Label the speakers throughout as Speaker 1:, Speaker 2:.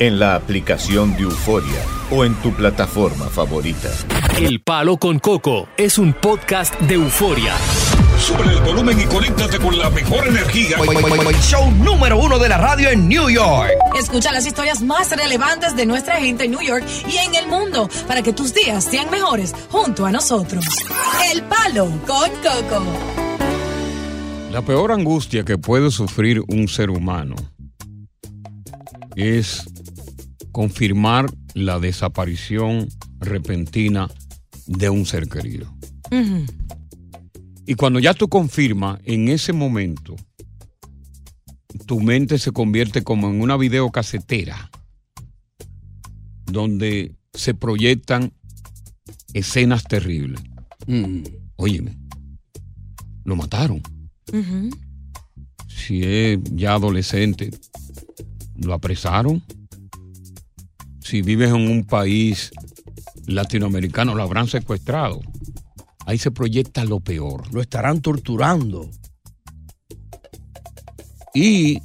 Speaker 1: en la aplicación de Euforia o en tu plataforma favorita.
Speaker 2: El Palo con Coco es un podcast de euforia.
Speaker 3: Sube el volumen y conéctate con la mejor energía.
Speaker 4: Show número uno de la radio en New York.
Speaker 5: Escucha las historias más relevantes de nuestra gente en New York y en el mundo para que tus días sean mejores junto a nosotros. El Palo con Coco.
Speaker 6: La peor angustia que puede sufrir un ser humano es confirmar la desaparición repentina de un ser querido. Y cuando ya tú confirmas, en ese momento, tu mente se convierte como en una videocasetera donde se proyectan escenas terribles. Óyeme, lo mataron. Si es ya adolescente, lo apresaron. Si vives en un país latinoamericano, lo habrán secuestrado. Ahí se proyecta lo peor.
Speaker 7: Lo estarán torturando.
Speaker 6: Y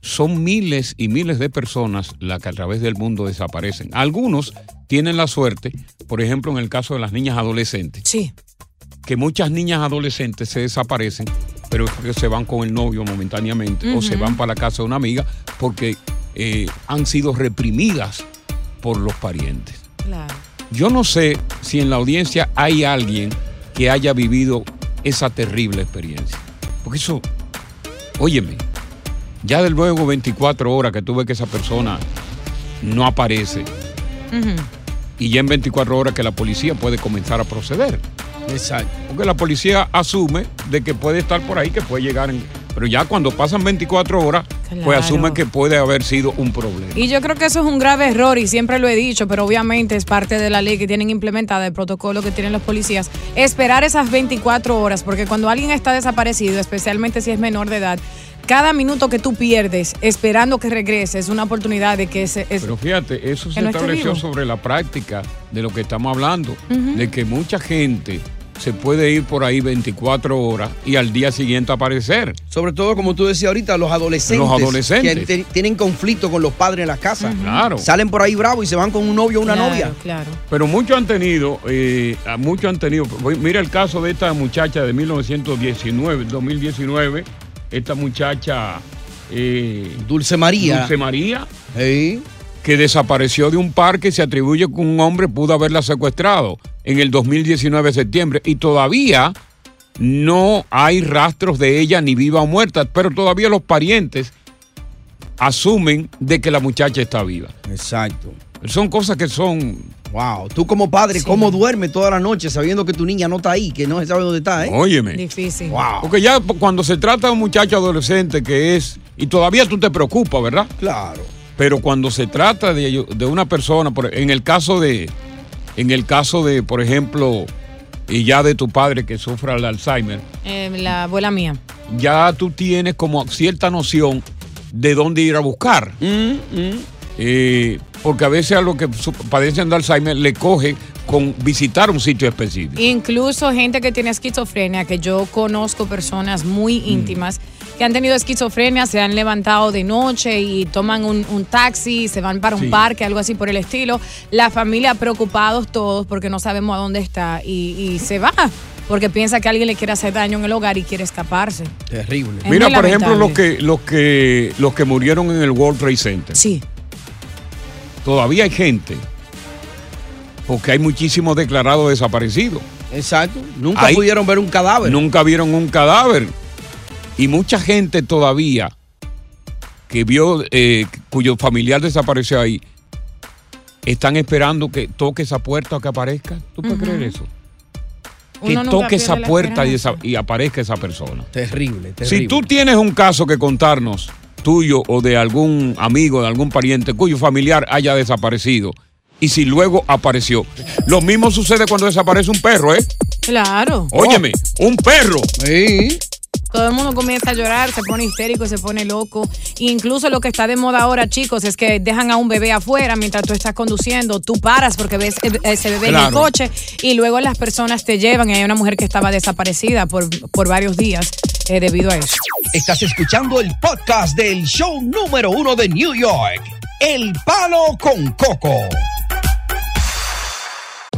Speaker 6: son miles y miles de personas las que a través del mundo desaparecen. Algunos tienen la suerte, por ejemplo, en el caso de las niñas adolescentes.
Speaker 5: Sí.
Speaker 6: Que muchas niñas adolescentes se desaparecen, pero es porque se van con el novio momentáneamente o se van para la casa de una amiga porque eh, han sido reprimidas por los parientes.
Speaker 5: Claro.
Speaker 6: Yo no sé si en la audiencia hay alguien que haya vivido esa terrible experiencia. Porque eso, óyeme, ya de luego 24 horas que tuve que esa persona no aparece y ya en 24 horas que la policía puede comenzar a proceder.
Speaker 7: Exacto.
Speaker 6: Porque la policía asume de que puede estar por ahí, que puede llegar en... Pero ya cuando pasan 24 horas, pues asumen que puede haber sido un problema.
Speaker 8: Y yo creo que eso es un grave error y siempre lo he dicho, pero obviamente es parte de la ley que tienen implementada, el protocolo que tienen los policías, esperar esas 24 horas, porque cuando alguien está desaparecido, especialmente si es menor de edad, cada minuto que tú pierdes esperando que regrese es una oportunidad de que ese... es-
Speaker 6: Pero fíjate, eso se
Speaker 8: no
Speaker 6: estableció sobre la práctica de lo que estamos hablando, de que mucha gente se puede ir por ahí 24 horas y al día siguiente aparecer.
Speaker 7: Sobre todo, como tú decías ahorita, los adolescentes.
Speaker 6: Los adolescentes.
Speaker 7: Que tienen conflicto con los padres en las casas.
Speaker 6: Claro.
Speaker 7: Salen por ahí bravos y se van con un novio o una
Speaker 8: Claro,
Speaker 7: novia.
Speaker 8: Claro.
Speaker 6: Pero muchos han tenido, eh, muchos han tenido, mira el caso de esta muchacha de 1919, 2019, esta muchacha eh,
Speaker 7: Dulce María.
Speaker 6: Dulce María, que desapareció de un parque y se atribuye que un hombre pudo haberla secuestrado en el 2019 de septiembre y todavía no hay rastros de ella ni viva o muerta, pero todavía los parientes asumen de que la muchacha está viva.
Speaker 7: Exacto.
Speaker 6: Son cosas que son.
Speaker 7: Wow. Tú como padre, ¿cómo duermes toda la noche sabiendo que tu niña no está ahí, que no se sabe dónde está, eh?
Speaker 6: Óyeme.
Speaker 8: Difícil.
Speaker 7: Wow.
Speaker 6: Porque ya cuando se trata de un muchacho adolescente que es. Y todavía tú te preocupas, ¿verdad?
Speaker 7: Claro.
Speaker 6: Pero cuando se trata de, de una persona, por- en el caso de. En el caso de, por ejemplo, y ya de tu padre que sufra el Alzheimer,
Speaker 8: Eh, la abuela mía.
Speaker 6: ya tú tienes como cierta noción de dónde ir a buscar. Eh, porque a veces a los que padecen de Alzheimer le coge con visitar un sitio específico.
Speaker 8: Incluso gente que tiene esquizofrenia, que yo conozco personas muy
Speaker 6: Mm.
Speaker 8: íntimas que han tenido esquizofrenia, se han levantado de noche y toman un, un taxi, se van para un
Speaker 6: Sí.
Speaker 8: parque, algo así por el estilo. La familia preocupados todos porque no sabemos a dónde está y, y se va porque piensa que alguien le quiere hacer daño en el hogar y quiere escaparse.
Speaker 7: Terrible.
Speaker 8: Es
Speaker 6: Mira, por ejemplo, los que, los que los que murieron en el World Trade Center.
Speaker 8: Sí.
Speaker 6: Todavía hay gente. Porque hay muchísimos declarados desaparecidos.
Speaker 7: Exacto. Nunca
Speaker 6: Ahí-
Speaker 7: pudieron ver un cadáver.
Speaker 6: Nunca vieron un cadáver. Y mucha gente todavía que vio, eh, cuyo familiar desapareció ahí, están esperando que toque esa puerta o que aparezca. ¿Tú puedes creer eso? Que
Speaker 8: Uno
Speaker 6: toque esa puerta y,
Speaker 8: esperanza.
Speaker 6: esa- y aparezca esa persona.
Speaker 7: Terrible, terrible.
Speaker 6: Si tú tienes un caso que contarnos, tuyo o de algún amigo, de algún pariente cuyo familiar haya desaparecido, y si luego apareció. Lo mismo sucede cuando desaparece un perro, ¿eh?
Speaker 8: Claro.
Speaker 6: Óyeme, un perro.
Speaker 7: Sí.
Speaker 8: Todo el mundo comienza a llorar, se pone histérico, se pone loco. Incluso lo que está de moda ahora, chicos, es que dejan a un bebé afuera mientras tú estás conduciendo. Tú paras porque ves e- ese bebé en el coche y luego las personas te llevan. Y hay una mujer que estaba desaparecida por, por varios días eh, debido a eso.
Speaker 4: Estás escuchando el podcast del show número uno de New York, El Palo con Coco.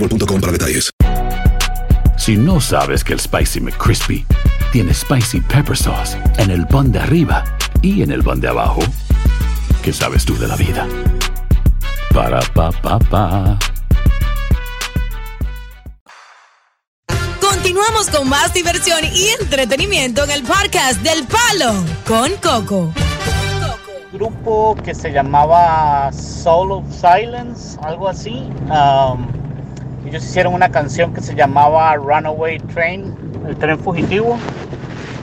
Speaker 9: boostmobile.com para detalles.
Speaker 10: Si no sabes que el Spicy McCrispy tiene Spicy Pepper Sauce en el pan de arriba y en el pan de abajo, ¿qué sabes tú de la vida? Para, pa, pa, pa.
Speaker 5: Continuamos con más diversión y entretenimiento en el podcast del Palo con Coco.
Speaker 11: grupo que se llamaba Soul of Silence, algo así. Um, ellos hicieron una canción que se llamaba Runaway Train, el tren fugitivo,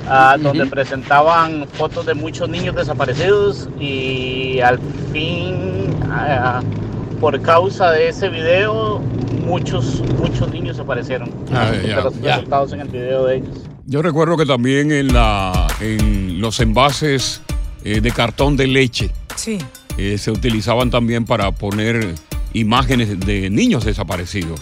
Speaker 11: ah, donde presentaban fotos de muchos niños desaparecidos y al fin, ah, por causa de ese video, muchos, muchos niños aparecieron.
Speaker 6: Ah,
Speaker 11: de los resultados en el video de ellos.
Speaker 6: Yo recuerdo que también en, la, en los envases eh, de cartón de leche
Speaker 8: Sí.
Speaker 6: eh, se utilizaban también para poner imágenes de niños desaparecidos.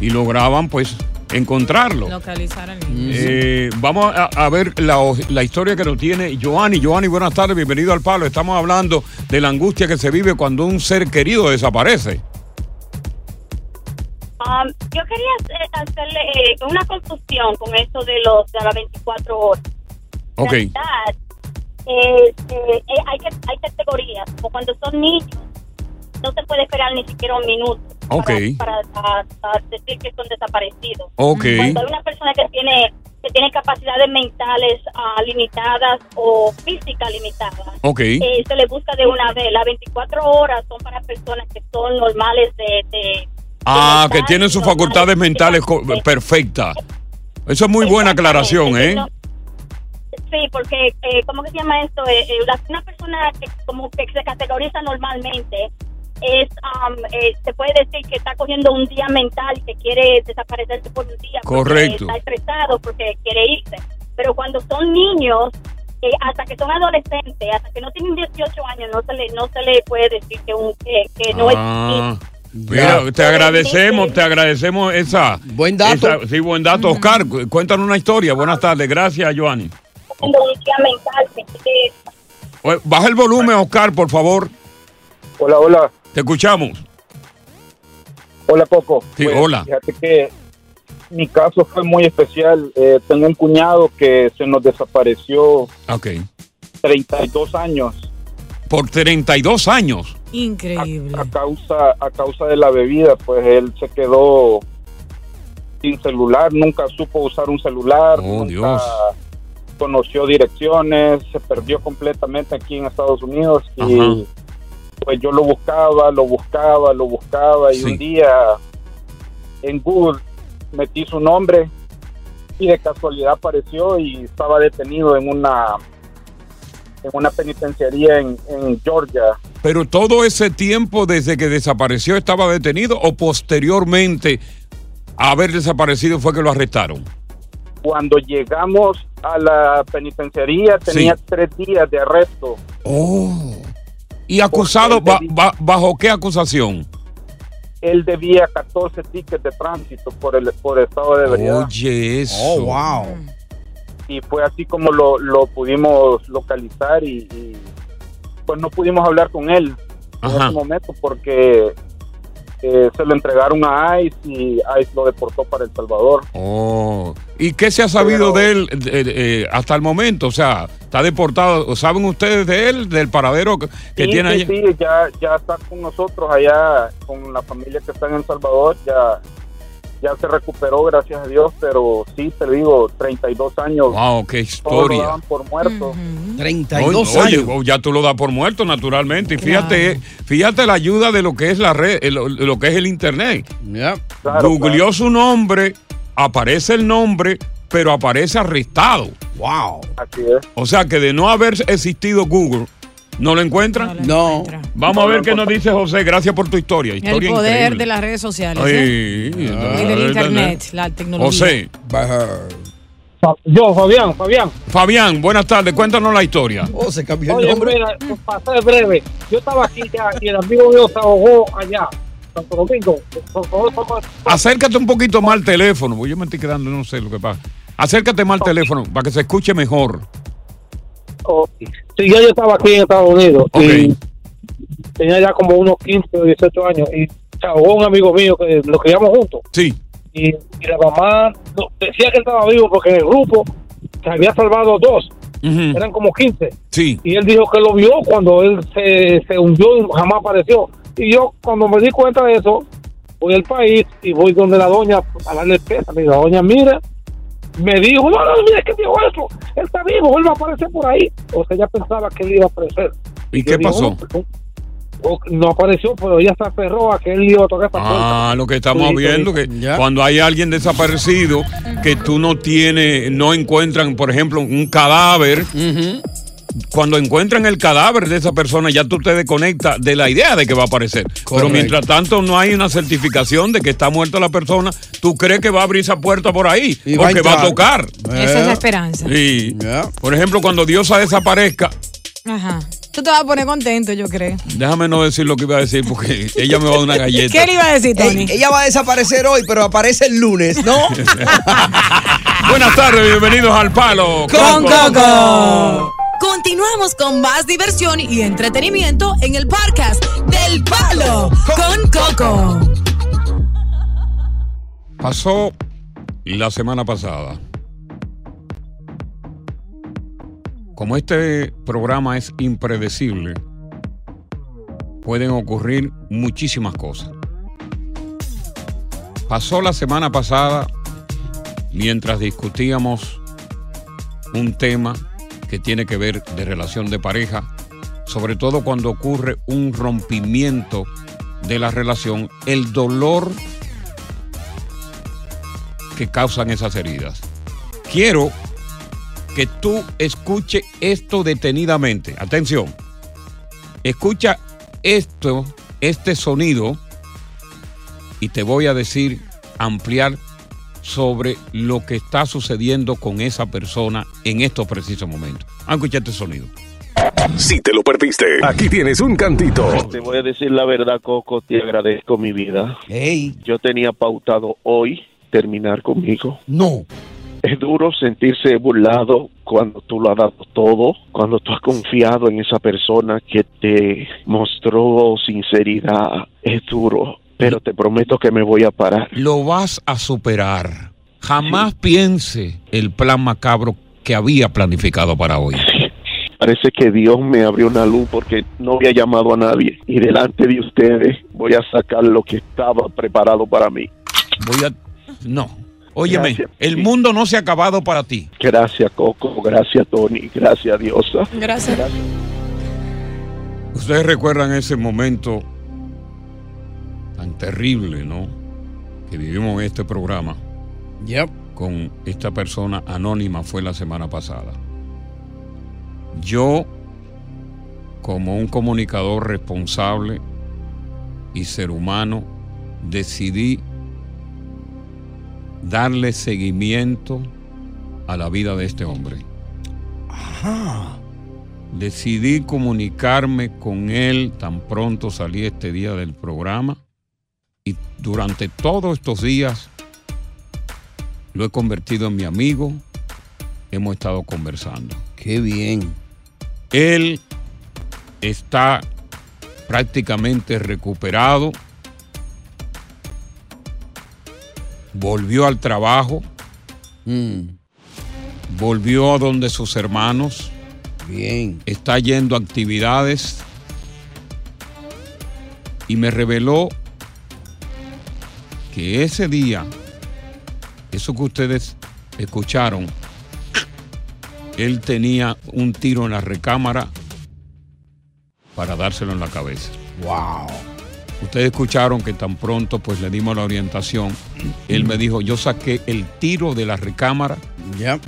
Speaker 6: Y lograban pues encontrarlo.
Speaker 8: Localizar al niño.
Speaker 6: Eh, vamos a, a ver la, la historia que nos tiene Joanny. Joanny, buenas tardes, bienvenido al Palo. Estamos hablando de la angustia que se vive cuando un ser querido desaparece.
Speaker 12: Um, yo quería eh, hacerle eh, una confusión con esto de los de las 24 horas.
Speaker 6: Ok.
Speaker 12: En realidad, eh, eh, hay, hay categorías, como cuando son niños, no se puede esperar ni siquiera un minuto
Speaker 6: Ok.
Speaker 12: para, para- para decir que son desaparecidos.
Speaker 6: Ok.
Speaker 12: Cuando hay una persona que tiene que tiene capacidades mentales ah, limitadas o físicas limitadas,
Speaker 6: Ok.
Speaker 12: eh, se le busca de una vez. Las 24 horas son para personas que son normales de, de
Speaker 6: Ah, que tienen sus facultades mentales perfectas. Eso es muy buena aclaración, ¿eh?
Speaker 12: No, Sí, porque, eh, ¿cómo que se llama esto? Eh, eh, una persona que como que se categoriza normalmente es, um, eh, se puede decir que está cogiendo un día mental y que quiere desaparecerse por un día. porque
Speaker 6: Correcto.
Speaker 12: Está estresado porque quiere irse. Pero cuando son niños, eh, hasta que son adolescentes, hasta que no tienen 18 años, no se le, no se le puede decir que, un, que, que no es
Speaker 6: Ah, mira, te agradecemos, te agradecemos esa.
Speaker 7: Buen dato.
Speaker 6: esa- sí, buen dato. Oscar, cu- cuéntanos una historia. Buenas tardes. Gracias, Joanny.
Speaker 12: cogiendo un día mental que quiere
Speaker 6: Oye, Baja el volumen, Oscar, por favor.
Speaker 13: Hola, hola.
Speaker 6: Te escuchamos.
Speaker 13: Hola, Coco.
Speaker 6: Sí,
Speaker 13: Pues,
Speaker 6: hola.
Speaker 13: Fíjate que mi caso fue muy especial. Eh, tengo un cuñado que se nos desapareció
Speaker 6: Ok.
Speaker 13: 32 años
Speaker 6: Por 32 años.
Speaker 8: Increíble.
Speaker 13: a causa a causa de la bebida. Pues él se quedó sin celular, nunca supo usar un celular,
Speaker 6: Oh,
Speaker 13: nunca
Speaker 6: Dios.
Speaker 13: conoció direcciones, se perdió completamente aquí en Estados Unidos y
Speaker 6: Ajá.
Speaker 13: Pues yo lo buscaba, lo buscaba, lo buscaba y
Speaker 6: Sí.
Speaker 13: un día en Google metí su nombre y de casualidad apareció y estaba detenido en una en una penitenciaría en, en Georgia.
Speaker 6: Pero todo ese tiempo desde que desapareció estaba detenido o posteriormente a haber desaparecido fue que lo arrestaron.
Speaker 13: Cuando llegamos a la penitenciaría tenía
Speaker 6: Sí.
Speaker 13: tres días de arresto.
Speaker 6: Oh. ¿Y acusado ba- ba- bajo qué acusación?
Speaker 13: Él debía 14 tickets de tránsito por el por estado de ebriedad.
Speaker 6: Oye, eso.
Speaker 7: Oh, wow.
Speaker 13: y fue así como lo, lo pudimos localizar y, y, pues no pudimos hablar con él en ese momento porque eh, se lo entregaron a ICE y ICE lo deportó para El Salvador.
Speaker 6: Oh. ¿Y qué se ha sabido de él eh, eh, hasta el momento? O sea, está deportado. ¿Saben ustedes de él, del paradero que,
Speaker 13: Sí,
Speaker 6: tiene
Speaker 13: sí,
Speaker 6: allá?
Speaker 13: sí, ya, ya está con nosotros allá, con la familia que está en El Salvador, ya, ya se recuperó, gracias a Dios, pero sí, te digo, 32 años.
Speaker 6: Wow, qué
Speaker 13: todos lo
Speaker 6: historia.
Speaker 13: daban por muerto.
Speaker 7: 32
Speaker 6: Oye,
Speaker 7: años.
Speaker 6: oye, ya tú lo das por muerto, naturalmente. Y fíjate, fíjate la ayuda de lo que es la red, eh, lo, lo que es el internet.
Speaker 13: Claro,
Speaker 6: Googleó su nombre, aparece el nombre, pero aparece arrestado.
Speaker 7: Wow.
Speaker 13: Así es.
Speaker 6: O sea que de no haber existido Google, ¿no lo encuentran?
Speaker 7: No.
Speaker 6: Vamos a ver qué nos dice José. Gracias por tu historia.
Speaker 8: El poder
Speaker 6: increíble.
Speaker 8: de las redes sociales. ¿eh?
Speaker 6: Ay,
Speaker 8: Y del internet, la tecnología.
Speaker 6: José.
Speaker 14: Yo, Fabián, Fabián.
Speaker 6: Fabián, buenas tardes. Cuéntanos la historia.
Speaker 7: Oh, se cambió
Speaker 14: Oye, mira, para ser breve, yo estaba aquí ya y el amigo mío se ahogó allá, Santo Domingo.
Speaker 6: Acércate un poquito más al teléfono, porque yo me estoy quedando, no sé lo que pasa. Acércate más al teléfono para que se escuche mejor.
Speaker 14: Oh, sí, yo estaba aquí en Estados Unidos y tenía ya como unos 15 o 18 años y ahogó un amigo mío que lo criamos juntos.
Speaker 6: Sí.
Speaker 14: Y, y la mamá no, decía que él estaba vivo porque en el grupo se había salvado dos, eran como 15.
Speaker 6: Sí.
Speaker 14: Y él dijo que lo vio cuando él se, se hundió y jamás apareció. Y yo, cuando me di cuenta de eso, voy al país y voy donde la doña a darle pesa. Y la doña, mira, me dijo, no, no, mira, ¿qué dijo eso? Él está vivo, él va a aparecer por ahí. O sea, ella pensaba que él iba a aparecer.
Speaker 6: ¿Y
Speaker 14: yo
Speaker 6: qué pasó?
Speaker 14: "No, apareció, pero ella se aferró a que él iba a tocar esta puerta.
Speaker 6: Ah, lo que estamos
Speaker 14: Sí, sí,
Speaker 6: viendo, que cuando hay alguien desaparecido, que tú no tienes, no encuentran, por ejemplo, un cadáver, cuando encuentran el cadáver de esa persona, ya tú te desconectas de la idea de que va a aparecer. Pero mientras tanto no hay una certificación de que está muerta la persona, tú crees que va a abrir esa puerta por ahí,
Speaker 7: Y
Speaker 6: o
Speaker 7: va a
Speaker 6: va tocar.
Speaker 8: Esa es la esperanza.
Speaker 6: Sí. Por ejemplo, cuando Diosa desaparezca,
Speaker 8: Ajá. Tú te vas a poner contento, yo creo.
Speaker 6: déjame no decir lo que iba a decir porque ella me va a dar una galleta.
Speaker 8: ¿Qué le iba a decir, Tony?
Speaker 7: Ey, ella va a desaparecer hoy, pero aparece el lunes, ¿no?
Speaker 6: Buenas tardes, bienvenidos al Palo
Speaker 5: Con Coco. Continuamos con más diversión y entretenimiento en el podcast del Palo con Coco.
Speaker 6: Pasó la semana pasada. Como este programa es impredecible, pueden ocurrir muchísimas cosas. Pasó la semana pasada mientras discutíamos un tema que tiene que ver de relación de pareja, sobre todo cuando ocurre un rompimiento de la relación, el dolor que causan esas heridas. Quiero que tú escuche esto detenidamente. Atención. Escucha esto, este sonido, y te voy a decir, ampliar sobre lo que está sucediendo con esa persona en estos precisos momentos. Vamos a escuchar este sonido.
Speaker 15: Si te lo perdiste, aquí tienes un cantito.
Speaker 16: Te voy a decir la verdad, Coco, te agradezco mi vida. Yo tenía pautado hoy terminar conmigo.
Speaker 7: No.
Speaker 16: Es duro sentirse burlado cuando tú lo has dado todo, cuando tú has confiado en esa persona que te mostró sinceridad. Es duro, pero te prometo que me voy a parar.
Speaker 6: Lo vas a superar. Jamás piense el plan macabro que había planificado para hoy.
Speaker 16: Parece que Dios me abrió una luz porque no había llamado a nadie y delante de ustedes voy a sacar lo que estaba preparado para mí.
Speaker 6: Voy a... No. Óyeme, el mundo no se ha acabado para ti.
Speaker 16: Gracias Coco, gracias Tony, gracias Diosa.
Speaker 8: Gracias.
Speaker 6: Ustedes recuerdan ese momento tan terrible, ¿no? Que vivimos en este programa.
Speaker 7: Yep.
Speaker 6: Con esta persona anónima fue la semana pasada. Yo, como un comunicador responsable y ser humano, decidí darle seguimiento a la vida de este hombre.
Speaker 7: Ajá.
Speaker 6: Decidí comunicarme con él tan pronto salí este día del programa y durante todos estos días lo he convertido en mi amigo. Hemos estado conversando.
Speaker 7: Qué bien.
Speaker 6: Él está prácticamente recuperado. Volvió al trabajo. Volvió a donde sus hermanos.
Speaker 7: Bien.
Speaker 6: Está yendo a actividades. Y me reveló que ese día, eso que ustedes escucharon, él tenía un tiro en la recámara para dárselo en la cabeza.
Speaker 7: Wow.
Speaker 6: Ustedes escucharon que tan pronto pues le dimos la orientación. Él me dijo, yo saqué el tiro de la recámara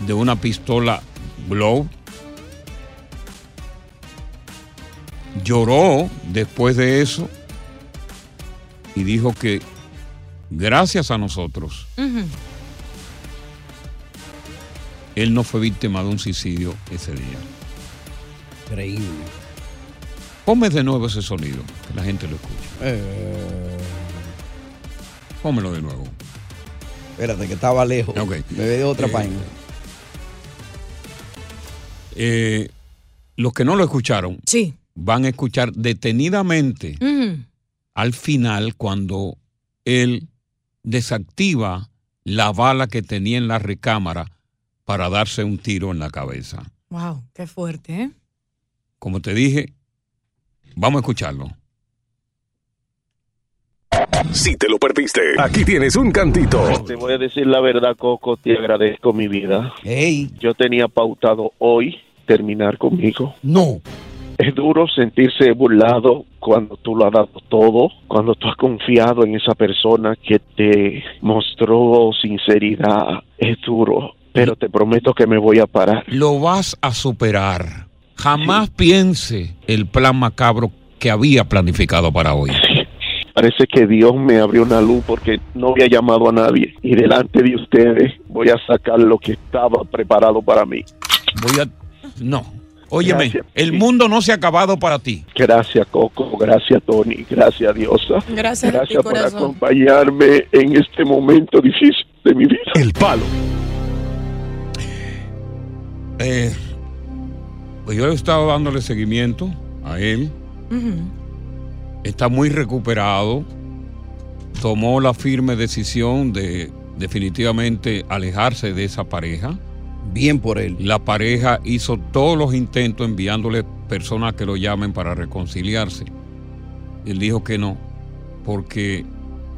Speaker 6: de una pistola Glow. Lloró después de eso y dijo que gracias a nosotros, él no fue víctima de un suicidio ese día.
Speaker 7: Increíble.
Speaker 6: Ponme de nuevo ese sonido, que la gente lo escuche.
Speaker 7: Eh,
Speaker 6: Pómelo de nuevo.
Speaker 7: espérate, que estaba lejos. Me ve de otra
Speaker 6: Eh,
Speaker 7: página.
Speaker 6: Eh, los que no lo escucharon
Speaker 8: Sí.
Speaker 6: van a escuchar detenidamente al final cuando él desactiva la bala que tenía en la recámara para darse un tiro en la cabeza.
Speaker 8: Wow, qué fuerte, ¿eh?
Speaker 6: Como te dije, vamos a escucharlo.
Speaker 15: Si te lo perdiste, aquí tienes un cantito.
Speaker 16: Te voy a decir la verdad, Coco, te agradezco mi vida. Yo tenía pautado hoy terminar conmigo.
Speaker 7: No.
Speaker 16: Es duro sentirse burlado cuando tú lo has dado todo, cuando tú has confiado en esa persona que te mostró sinceridad. Es duro, pero te prometo que me voy a parar.
Speaker 6: Lo vas a superar. Jamás piense el plan macabro que había planificado para hoy.
Speaker 16: Parece que Dios me abrió una luz porque no había llamado a nadie y delante de ustedes voy a sacar lo que estaba preparado para mí.
Speaker 6: Voy a... No. Óyeme,
Speaker 16: Gracias.
Speaker 6: el mundo no se ha acabado para ti.
Speaker 16: Gracias Coco, gracias Tony, gracias Diosa.
Speaker 8: Gracias a ti,
Speaker 16: Gracias por
Speaker 8: corazón.
Speaker 16: acompañarme en este momento difícil de mi vida.
Speaker 15: El palo.
Speaker 6: Eh, pues yo he estado dándole seguimiento a él. Está muy recuperado. Tomó la firme decisión de definitivamente alejarse de esa pareja.
Speaker 7: Bien por él.
Speaker 6: La pareja hizo todos los intentos enviándole personas que lo llamen para reconciliarse. Él dijo que no, porque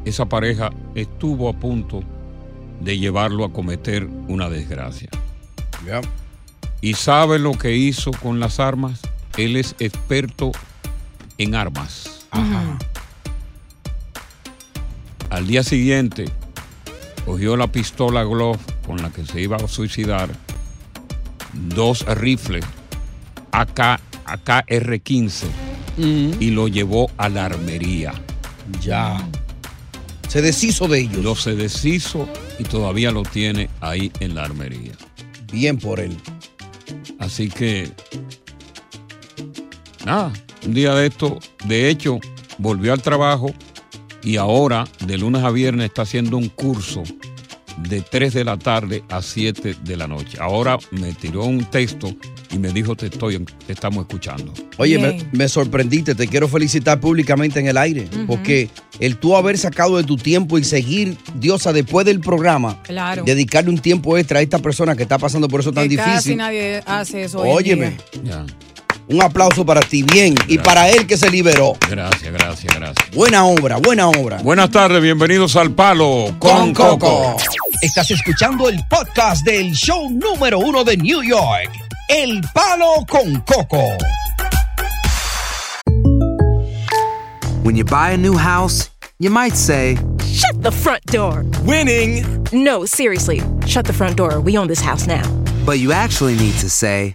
Speaker 6: esa pareja estuvo a punto de llevarlo a cometer una desgracia. ¿Y sabe lo que hizo con las armas? Él es experto en armas. Al día siguiente, cogió la pistola Glove con la que se iba a suicidar, dos rifles AK, AKR-15 y lo llevó a la armería.
Speaker 7: Ya. Se deshizo de ellos.
Speaker 6: Lo se deshizo y todavía lo tiene ahí en la armería.
Speaker 7: Bien por él.
Speaker 6: Así que, nada, un día de esto, de hecho, volvió al trabajo y ahora, de lunes a viernes, está haciendo un curso de 3 de la tarde a 7 de la noche. Ahora me tiró un texto y me dijo, te, estoy, te estamos escuchando.
Speaker 7: Oye, me, me sorprendiste, te quiero felicitar públicamente en el aire, porque el tú haber sacado de tu tiempo y seguir, Diosa, después del programa,
Speaker 8: Claro.
Speaker 7: dedicarle un tiempo extra a esta persona que está pasando por eso tan
Speaker 8: Que Casi
Speaker 7: difícil.
Speaker 8: nadie hace eso. hoy en
Speaker 7: Óyeme. Un aplauso para ti, bien, y para él que se liberó.
Speaker 6: Gracias, gracias, gracias.
Speaker 7: Buena obra, buena obra.
Speaker 6: Buenas tardes, bienvenidos al Palo con, Coco.
Speaker 4: Estás escuchando el podcast del show número uno de New York, El Palo con Coco.
Speaker 17: When you buy a new house, you might say,
Speaker 18: Shut the front door. Winning. No, seriously. Shut the front door. We own this house now.
Speaker 17: but you actually need to say,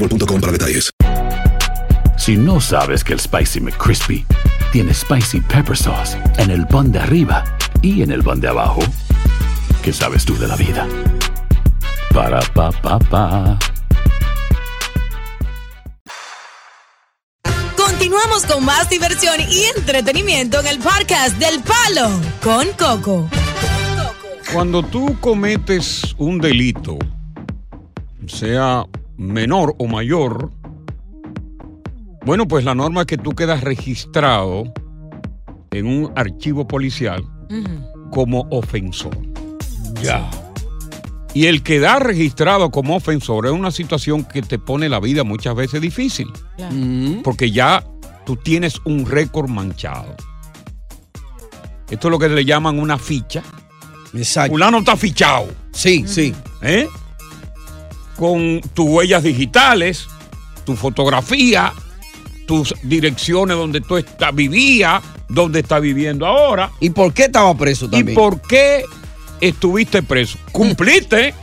Speaker 9: boostmobile.com para detalles.
Speaker 10: Si no sabes que el Spicy McCrispy tiene Spicy Pepper Sauce en el pan de arriba y en el pan de abajo, ¿qué sabes tú de la vida? Para, pa, pa, pa.
Speaker 5: Continuamos con más diversión y entretenimiento en el podcast del Palo con Coco.
Speaker 6: Cuando tú cometes un delito, sea menor o mayor, bueno, pues la norma es que tú quedas registrado en un archivo policial como ofensor. Ya. Y el quedar registrado como ofensor es una situación que te pone la vida muchas veces difícil. Porque ya tú tienes un récord manchado. Esto es lo que le llaman una ficha.
Speaker 7: Exacto.
Speaker 6: Fulano está fichado.
Speaker 7: Sí, sí.
Speaker 6: ¿Eh? Con tus huellas digitales, tu fotografía, tus direcciones donde tú está, vivías, donde está viviendo ahora.
Speaker 7: ¿Y por qué estaba preso también?
Speaker 6: ¿Y por qué estuviste preso? Cumpliste,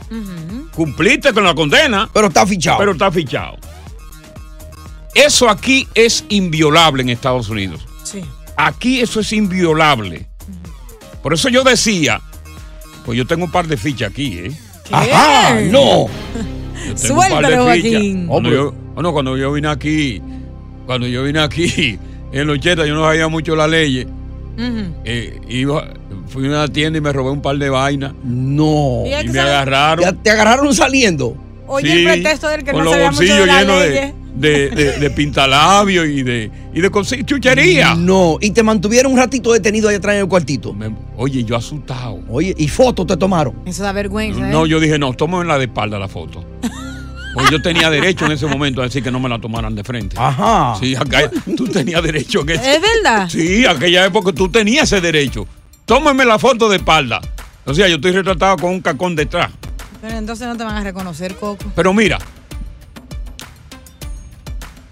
Speaker 6: cumpliste con la condena.
Speaker 7: Pero está fichado.
Speaker 6: Pero está fichado. Eso aquí es inviolable en Estados Unidos.
Speaker 8: Sí.
Speaker 6: Aquí eso es inviolable. Por eso yo decía, pues yo tengo un par de fichas aquí, ¿eh?
Speaker 7: Ajá, no.
Speaker 6: Yo tengo un par de
Speaker 8: Suéltalo,
Speaker 6: fichas.
Speaker 8: Joaquín.
Speaker 6: Cuando yo, bueno, cuando yo vine aquí, cuando yo vine aquí, en los 80 yo no sabía mucho las leyes.
Speaker 8: Ujú.
Speaker 6: Eh, iba, fui a una tienda y me robé un par de vainas.
Speaker 7: No.
Speaker 8: Y
Speaker 6: Y me agarraron.
Speaker 7: ¿Ya ¿Te agarraron saliendo?
Speaker 8: Oye,
Speaker 6: Sí,
Speaker 8: el pretexto del que
Speaker 6: con
Speaker 8: no
Speaker 6: los
Speaker 8: sabía mucho
Speaker 6: bolsillos
Speaker 8: de la
Speaker 6: llenos de,
Speaker 8: ley.
Speaker 6: De, de, de pintalabios y de, y de chuchería.
Speaker 7: No. Y te mantuvieron un ratito detenido ahí atrás en el cuartito.
Speaker 6: Oye, yo asustado.
Speaker 7: Oye, ¿y fotos te tomaron?
Speaker 8: Eso da vergüenza, ¿eh?
Speaker 6: No, yo dije, no, tómame la de espalda la foto. Pues yo tenía derecho en ese momento a decir que no me la tomaran de frente.
Speaker 7: Ajá.
Speaker 6: Sí, acá, tú tenías derecho en eso.
Speaker 8: ¿Es verdad?
Speaker 6: Sí, aquella época tú tenías ese derecho. Tómame la foto de espalda. O sea, yo estoy retratado con un cacón detrás.
Speaker 8: Pero entonces no te van a reconocer, Coco.
Speaker 6: Pero mira,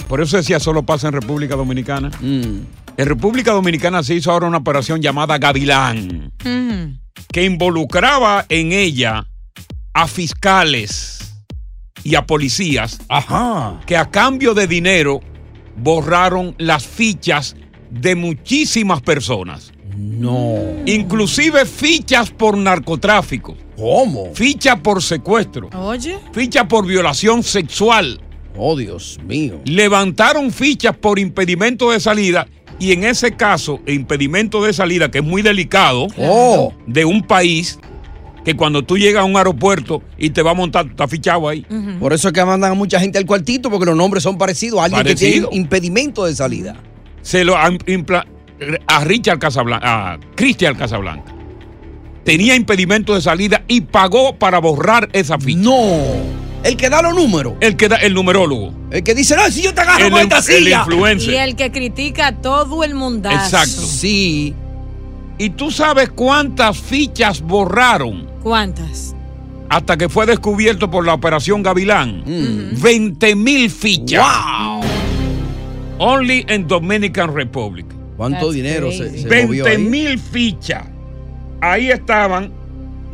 Speaker 6: por eso decía, solo pasa en República Dominicana.
Speaker 7: Mm.
Speaker 6: En República Dominicana se hizo ahora una operación llamada Gavilán, que involucraba en ella a fiscales y a policías
Speaker 7: Ajá.
Speaker 6: que a cambio de dinero borraron las fichas de muchísimas personas.
Speaker 7: No.
Speaker 6: Inclusive fichas por narcotráfico.
Speaker 7: ¿Cómo?
Speaker 6: Ficha por secuestro.
Speaker 8: Oye.
Speaker 6: Ficha por violación sexual.
Speaker 7: Oh, Dios mío.
Speaker 6: Levantaron fichas por impedimento de salida y en ese caso, impedimento de salida, que es muy delicado,
Speaker 7: Oh.
Speaker 6: de un país que cuando tú llegas a un aeropuerto y te va a montar, tú estás fichado ahí.
Speaker 7: Por eso es que mandan a mucha gente al cuartito, porque los nombres son parecidos. Alguien que tiene impedimento de salida.
Speaker 6: Se lo han impla- a Richard Casablanca, a Cristian Casablanca. Tenía impedimento de salida y pagó para borrar esa ficha.
Speaker 7: No. El que da los números.
Speaker 6: El que da el numerólogo.
Speaker 7: El que dice, no, si yo te agarro
Speaker 6: El,
Speaker 7: con esta
Speaker 6: el
Speaker 7: silla.
Speaker 6: influencer.
Speaker 8: Y el que critica a todo el mundazo.
Speaker 6: Exacto.
Speaker 7: Sí.
Speaker 6: ¿Y tú sabes cuántas fichas borraron
Speaker 8: ¿Cuántas?
Speaker 6: hasta que fue descubierto por la Operación Gavilán? 20 mil fichas.
Speaker 7: ¡Wow!
Speaker 6: Only in Dominican Republic.
Speaker 7: ¿Cuánto
Speaker 8: That's
Speaker 7: dinero se,
Speaker 8: crazy.
Speaker 7: se movió
Speaker 6: 20
Speaker 7: ahí?
Speaker 6: mil fichas. Ahí estaban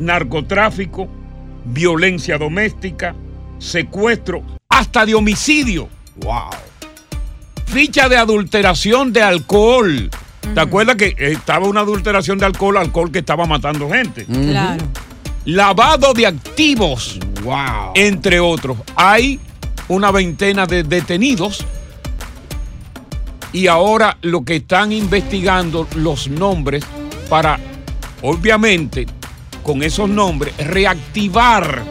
Speaker 6: narcotráfico, violencia doméstica, secuestro, hasta de homicidio.
Speaker 7: ¡Wow!
Speaker 6: Ficha de adulteración de alcohol. ¿Te acuerdas que estaba una adulteración de alcohol, alcohol que estaba matando gente?
Speaker 8: Claro.
Speaker 6: Lavado de activos,
Speaker 7: ¡Wow!
Speaker 6: entre otros. Hay una veintena de detenidos y ahora lo que están investigando los nombres para, obviamente, con esos nombres, reactivar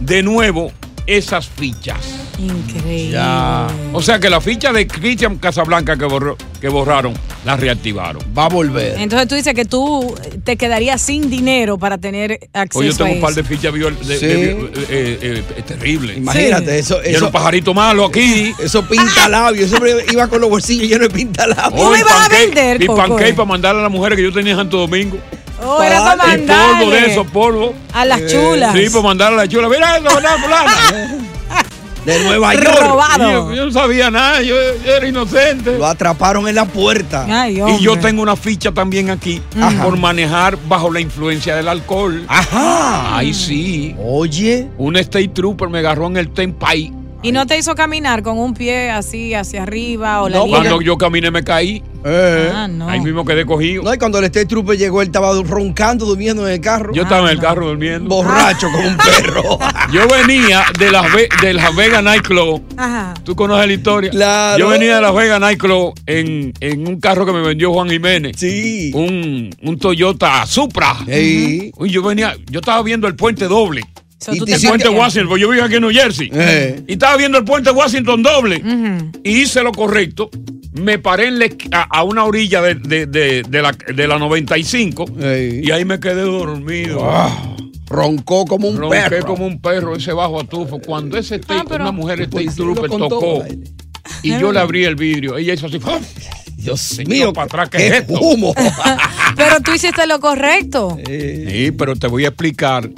Speaker 6: de nuevo esas fichas.
Speaker 8: Increíble.
Speaker 7: Ya.
Speaker 6: O sea que la ficha de Cristian Casablanca que, borró- que borraron, la reactivaron.
Speaker 7: Va a volver.
Speaker 8: Entonces tú dices que tú te quedarías sin dinero para tener acceso
Speaker 6: Oye, yo tengo
Speaker 8: a
Speaker 6: un par de fichas viol- de,
Speaker 7: Sí.
Speaker 6: de- eh, eh, eh, terribles.
Speaker 7: Imagínate, eso,
Speaker 6: Era
Speaker 7: eso,
Speaker 6: un pajarito malo aquí.
Speaker 7: eso pinta labios. Eso iba con los bolsillos llenos de pinta labios.
Speaker 8: ¿Tú me a
Speaker 6: pancake-
Speaker 8: vender,
Speaker 6: Y pancake para mandarle a las mujeres que yo tenía en Santo Domingo.
Speaker 8: Oh, era para
Speaker 6: Y polvo de
Speaker 8: mandarle
Speaker 6: esos, polvo.
Speaker 8: a las chulas.
Speaker 6: Sí, para mandarle a la chula. Mira eso, ¿verdad, fulana?
Speaker 7: De Nueva York.
Speaker 8: Robado.
Speaker 6: Yo, yo no sabía nada, yo, yo era inocente.
Speaker 7: Lo atraparon en la puerta.
Speaker 8: Ay,
Speaker 6: Y yo tengo una ficha también aquí
Speaker 7: Ajá.
Speaker 6: por manejar bajo la influencia del alcohol.
Speaker 7: Ajá.
Speaker 6: Ay, sí.
Speaker 7: Oye.
Speaker 6: Un state trooper me agarró en el Tempay.
Speaker 8: Y no te hizo caminar con un pie así hacia arriba o la
Speaker 7: No,
Speaker 8: liga?
Speaker 6: Cuando yo caminé me caí.
Speaker 7: Eh.
Speaker 8: Ah, no.
Speaker 6: Ahí mismo quedé cogido.
Speaker 7: No, y cuando el State Trooper llegó, él estaba roncando, durmiendo en el carro.
Speaker 6: Yo estaba en el
Speaker 8: no.
Speaker 6: carro durmiendo.
Speaker 7: Borracho como un perro.
Speaker 6: Yo venía de Las Ve- de Las Vegas Nightclub.
Speaker 8: Ajá.
Speaker 6: ¿Tú conoces la historia?
Speaker 7: Claro.
Speaker 6: Yo venía de Las Vegas Nightclub en, en un carro que me vendió Juan Jiménez.
Speaker 7: Sí.
Speaker 6: Un, un Toyota Supra.
Speaker 7: Sí.
Speaker 6: Uy, yo venía, yo estaba viendo el puente doble.
Speaker 8: So,
Speaker 7: Y
Speaker 8: tú
Speaker 7: te
Speaker 6: El
Speaker 8: te
Speaker 6: puente. Washington, porque yo vivo aquí en New Jersey.
Speaker 7: Eh.
Speaker 6: Y estaba viendo el puente Washington doble. Y hice lo correcto. Me paré en la esqui- a, a una orilla de, de- de- de la, de la 95
Speaker 7: Ey.
Speaker 6: y ahí me quedé dormido.
Speaker 7: Ah, roncó como un
Speaker 6: Ronqué
Speaker 7: perro.
Speaker 6: como un perro ese bajo atufo. Cuando ese state-
Speaker 8: Ah, pero-
Speaker 6: una mujer
Speaker 7: policía lo
Speaker 6: trooper tocó y yo le abrí el vidrio, ella hizo así.
Speaker 7: Dios mío,
Speaker 6: para atrás, ¿qué
Speaker 7: qué
Speaker 6: es esto?
Speaker 7: humo.
Speaker 8: Pero tú hiciste lo correcto.
Speaker 6: Sí, pero te voy a explicar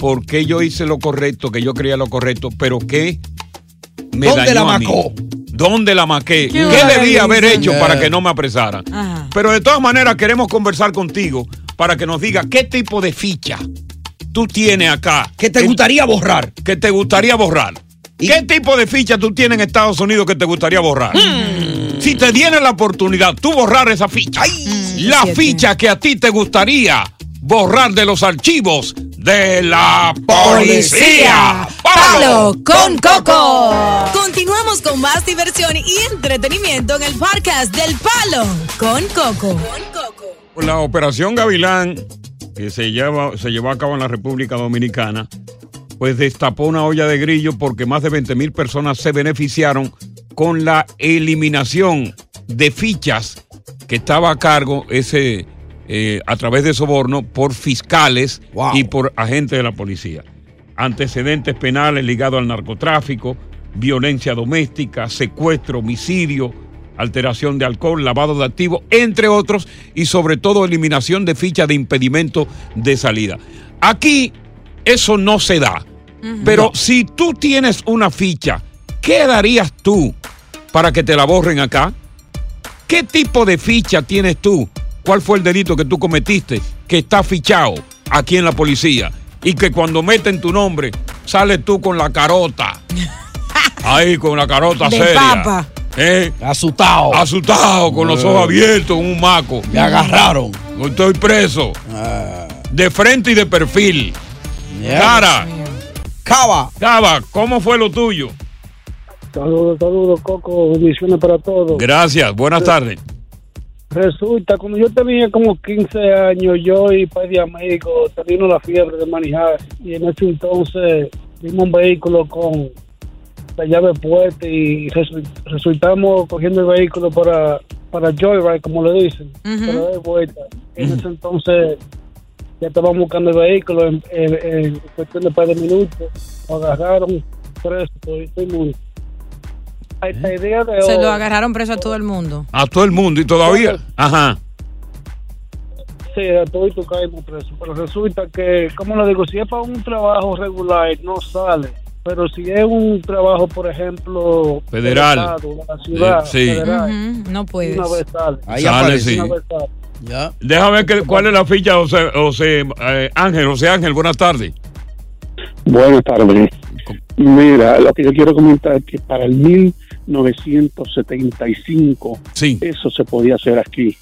Speaker 6: por qué yo hice lo correcto, que yo creía lo correcto, pero qué me
Speaker 7: ¿Dónde
Speaker 6: dañó
Speaker 7: la
Speaker 6: a mí.
Speaker 7: macó?
Speaker 6: ¿Dónde la maqué? ¿Qué,
Speaker 8: ¿Qué
Speaker 6: debí haber hecho para que no me apresara?
Speaker 8: Ajá.
Speaker 6: Pero de todas maneras queremos conversar contigo para que nos diga qué tipo de ficha tú tienes acá.
Speaker 7: ¿Qué te gustaría borrar?
Speaker 6: que te gustaría borrar.
Speaker 7: ¿Y?
Speaker 6: ¿Qué tipo de ficha tú tienes en Estados Unidos que te gustaría borrar?
Speaker 7: Hmm.
Speaker 6: Si te dieras la oportunidad, tú borrar esa ficha. la
Speaker 8: siete.
Speaker 6: ficha que a ti te gustaría borrar de los archivos de la policía.
Speaker 8: Palo con Coco.
Speaker 5: Continuamos con más diversión y entretenimiento en el podcast del Palo con Coco.
Speaker 6: La operación Gavilán, que se, lleva, se llevó a cabo en la República Dominicana, pues destapó una olla de grillo porque más de 20 mil personas se beneficiaron con la eliminación de fichas que estaba a cargo ese eh, a través de soborno por fiscales
Speaker 7: Wow.
Speaker 6: y por agentes de la policía. Antecedentes penales ligados al narcotráfico, violencia doméstica, secuestro, homicidio, alteración de alcohol, lavado de activos, entre otros, y sobre todo eliminación de fichas de impedimento de salida. Aquí eso no se da. Pero si tú tienes una ficha, ¿qué darías tú para que te la borren acá? ¿Qué tipo de ficha tienes tú? ¿Cuál fue el delito que tú cometiste que está fichado aquí en la policía? Y que cuando meten tu nombre, sales tú con la carota. Ahí, con la carota
Speaker 8: De
Speaker 6: seria.
Speaker 8: papa.
Speaker 6: ¿Eh?
Speaker 7: Asustado.
Speaker 6: Asustado, con los ojos abiertos, un maco.
Speaker 7: Me agarraron.
Speaker 6: Estoy preso. De frente y de perfil. Cara,
Speaker 7: Cava.
Speaker 6: Cava, ¿cómo fue lo tuyo?
Speaker 14: Saludos, saludos, Coco. Bendiciones para todos.
Speaker 6: Gracias, buenas tardes.
Speaker 14: Resulta, cuando yo tenía como 15 años, yo y par de amigos teníamos la fiebre de manejar. Y en ese entonces vimos un vehículo con la llave puesta y resu- resultamos cogiendo el vehículo para, para Joyride, como le dicen,
Speaker 8: Ujú.
Speaker 14: para dar vuelta. En ese entonces ya estaban buscando el vehículo en, en- en cuestión de par de minutos. Lo agarraron preso todo, todo el mundo. Hasta el día de
Speaker 8: Se
Speaker 14: hoy,
Speaker 8: lo agarraron preso a todo el mundo.
Speaker 6: A todo el mundo y todavía. Ajá.
Speaker 14: Sí, estoy tu caímos preso. Pero resulta que, como lo digo, si es para un trabajo regular, no sale. Pero si es un trabajo, por ejemplo,
Speaker 6: Federal.
Speaker 14: Estado, de la ciudad,
Speaker 6: Eh, sí.
Speaker 14: federal,
Speaker 8: no puedes.
Speaker 14: una vez sale.
Speaker 6: Ahí Sale, aparece. sí.
Speaker 14: Una vez sale.
Speaker 7: Ya.
Speaker 6: Déjame ver que- cuál es la ficha, José, José eh, Ángel. José Ángel, buenas tardes.
Speaker 19: Buenas tardes. Mira, lo que yo quiero comentar es que para el 1975 eso se podía hacer aquí,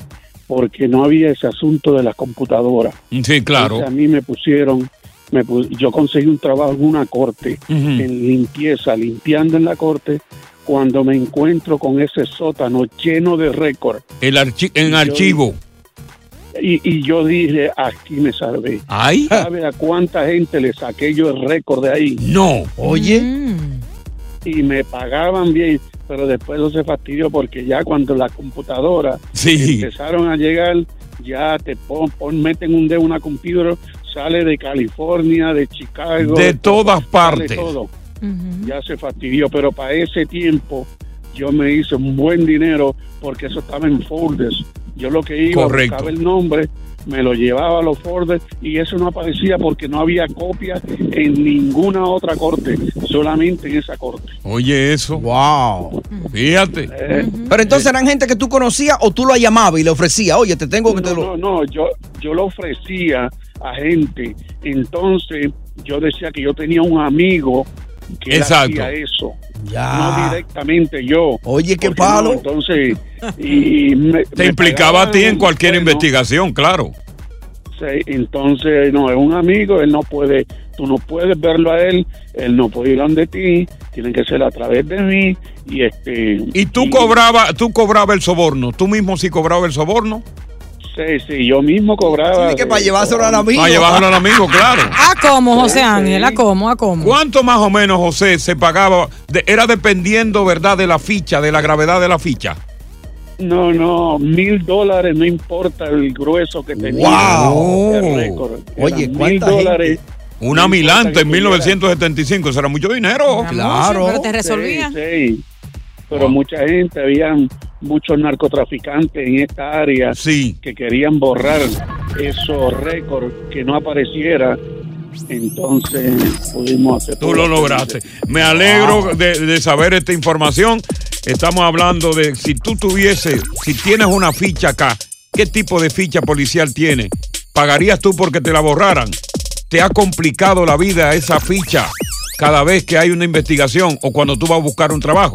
Speaker 19: porque no había ese asunto de las computadoras.
Speaker 6: Sí, claro.
Speaker 19: Entonces, a mí me pusieron, me yo conseguí un trabajo en una corte, en limpieza, limpiando en la corte, cuando me encuentro con ese sótano lleno de récord.
Speaker 6: El archi- en
Speaker 19: Yo-
Speaker 6: archivo.
Speaker 19: Y, y yo dije, aquí me salvé.
Speaker 6: ¿Ay?
Speaker 19: ¿Sabe a cuánta gente le saqué yo el récord de ahí?
Speaker 6: No.
Speaker 7: Oye.
Speaker 19: Y me pagaban bien, pero después no se fastidió porque ya cuando la computadora
Speaker 6: Sí.
Speaker 19: empezaron a llegar, ya te pon, pon- meten un dedo en una computadora, sale de California, de Chicago.
Speaker 6: De todas partes.
Speaker 19: todo. Ya se fastidió, pero para ese tiempo yo me hice un buen dinero porque eso estaba en folders. Yo lo que iba,
Speaker 6: Correcto.
Speaker 19: buscaba el nombre, me lo llevaba a los folders y eso no aparecía porque no había copia en ninguna otra corte, solamente en esa corte.
Speaker 6: Oye, eso.
Speaker 7: Wow.
Speaker 6: Fíjate.
Speaker 7: Pero entonces eran gente que tú conocías o tú lo llamabas y le ofrecías, oye, te tengo que te
Speaker 19: No,
Speaker 7: lo.
Speaker 19: no, no, yo, yo lo ofrecía a gente. Entonces yo decía que yo tenía un amigo que
Speaker 6: Exacto.
Speaker 19: hacía eso.
Speaker 7: Ya.
Speaker 19: No directamente yo.
Speaker 7: Oye, qué
Speaker 19: no,
Speaker 7: palo.
Speaker 19: entonces, y me-
Speaker 6: Te
Speaker 19: me
Speaker 6: implicaba a ti en cualquier
Speaker 19: bueno,
Speaker 6: investigación, claro.
Speaker 19: sí, entonces, no, es un amigo, él no puede, tú no puedes verlo a él, él no puede ir donde ti, tiene que ser a través de mí, y este...
Speaker 6: Y tú cobrabas, tú cobrabas el soborno. Tú mismo sí cobrabas el soborno.
Speaker 19: Sí, sí, yo mismo cobraba.
Speaker 7: Sí, que para llevárselo al amigo.
Speaker 6: Para llevárselo al amigo, claro.
Speaker 8: ¿A cómo, José Ángel? ¿A cómo? ¿A cómo?
Speaker 6: ¿Cuánto más o menos, José, se pagaba? De- era dependiendo, ¿verdad?, de la ficha, de la gravedad de la ficha.
Speaker 19: No, no, mil dólares, no importa el grueso que tenía.
Speaker 6: ¡Wow!
Speaker 19: el récord.
Speaker 6: Oye,
Speaker 19: Eran
Speaker 6: ¿cuánta
Speaker 19: mil dólares.
Speaker 6: Una
Speaker 19: que
Speaker 6: en
Speaker 19: tuviera-
Speaker 6: 1975, eso era mucho dinero.
Speaker 8: Claro. pero te resolvía.
Speaker 19: Sí, sí. Pero mucha gente, habían muchos narcotraficantes en esta área que querían borrar esos récords, que no apareciera. Entonces pudimos hacer.
Speaker 6: Tú lo lograste. Me alegro de, de saber esta información. Estamos hablando de si tú tuviese, si tienes una ficha acá, ¿qué tipo de ficha policial tienes? ¿Pagarías tú porque te la borraran? ¿Te ha complicado la vida esa ficha cada vez que hay una investigación o cuando tú vas a buscar un trabajo?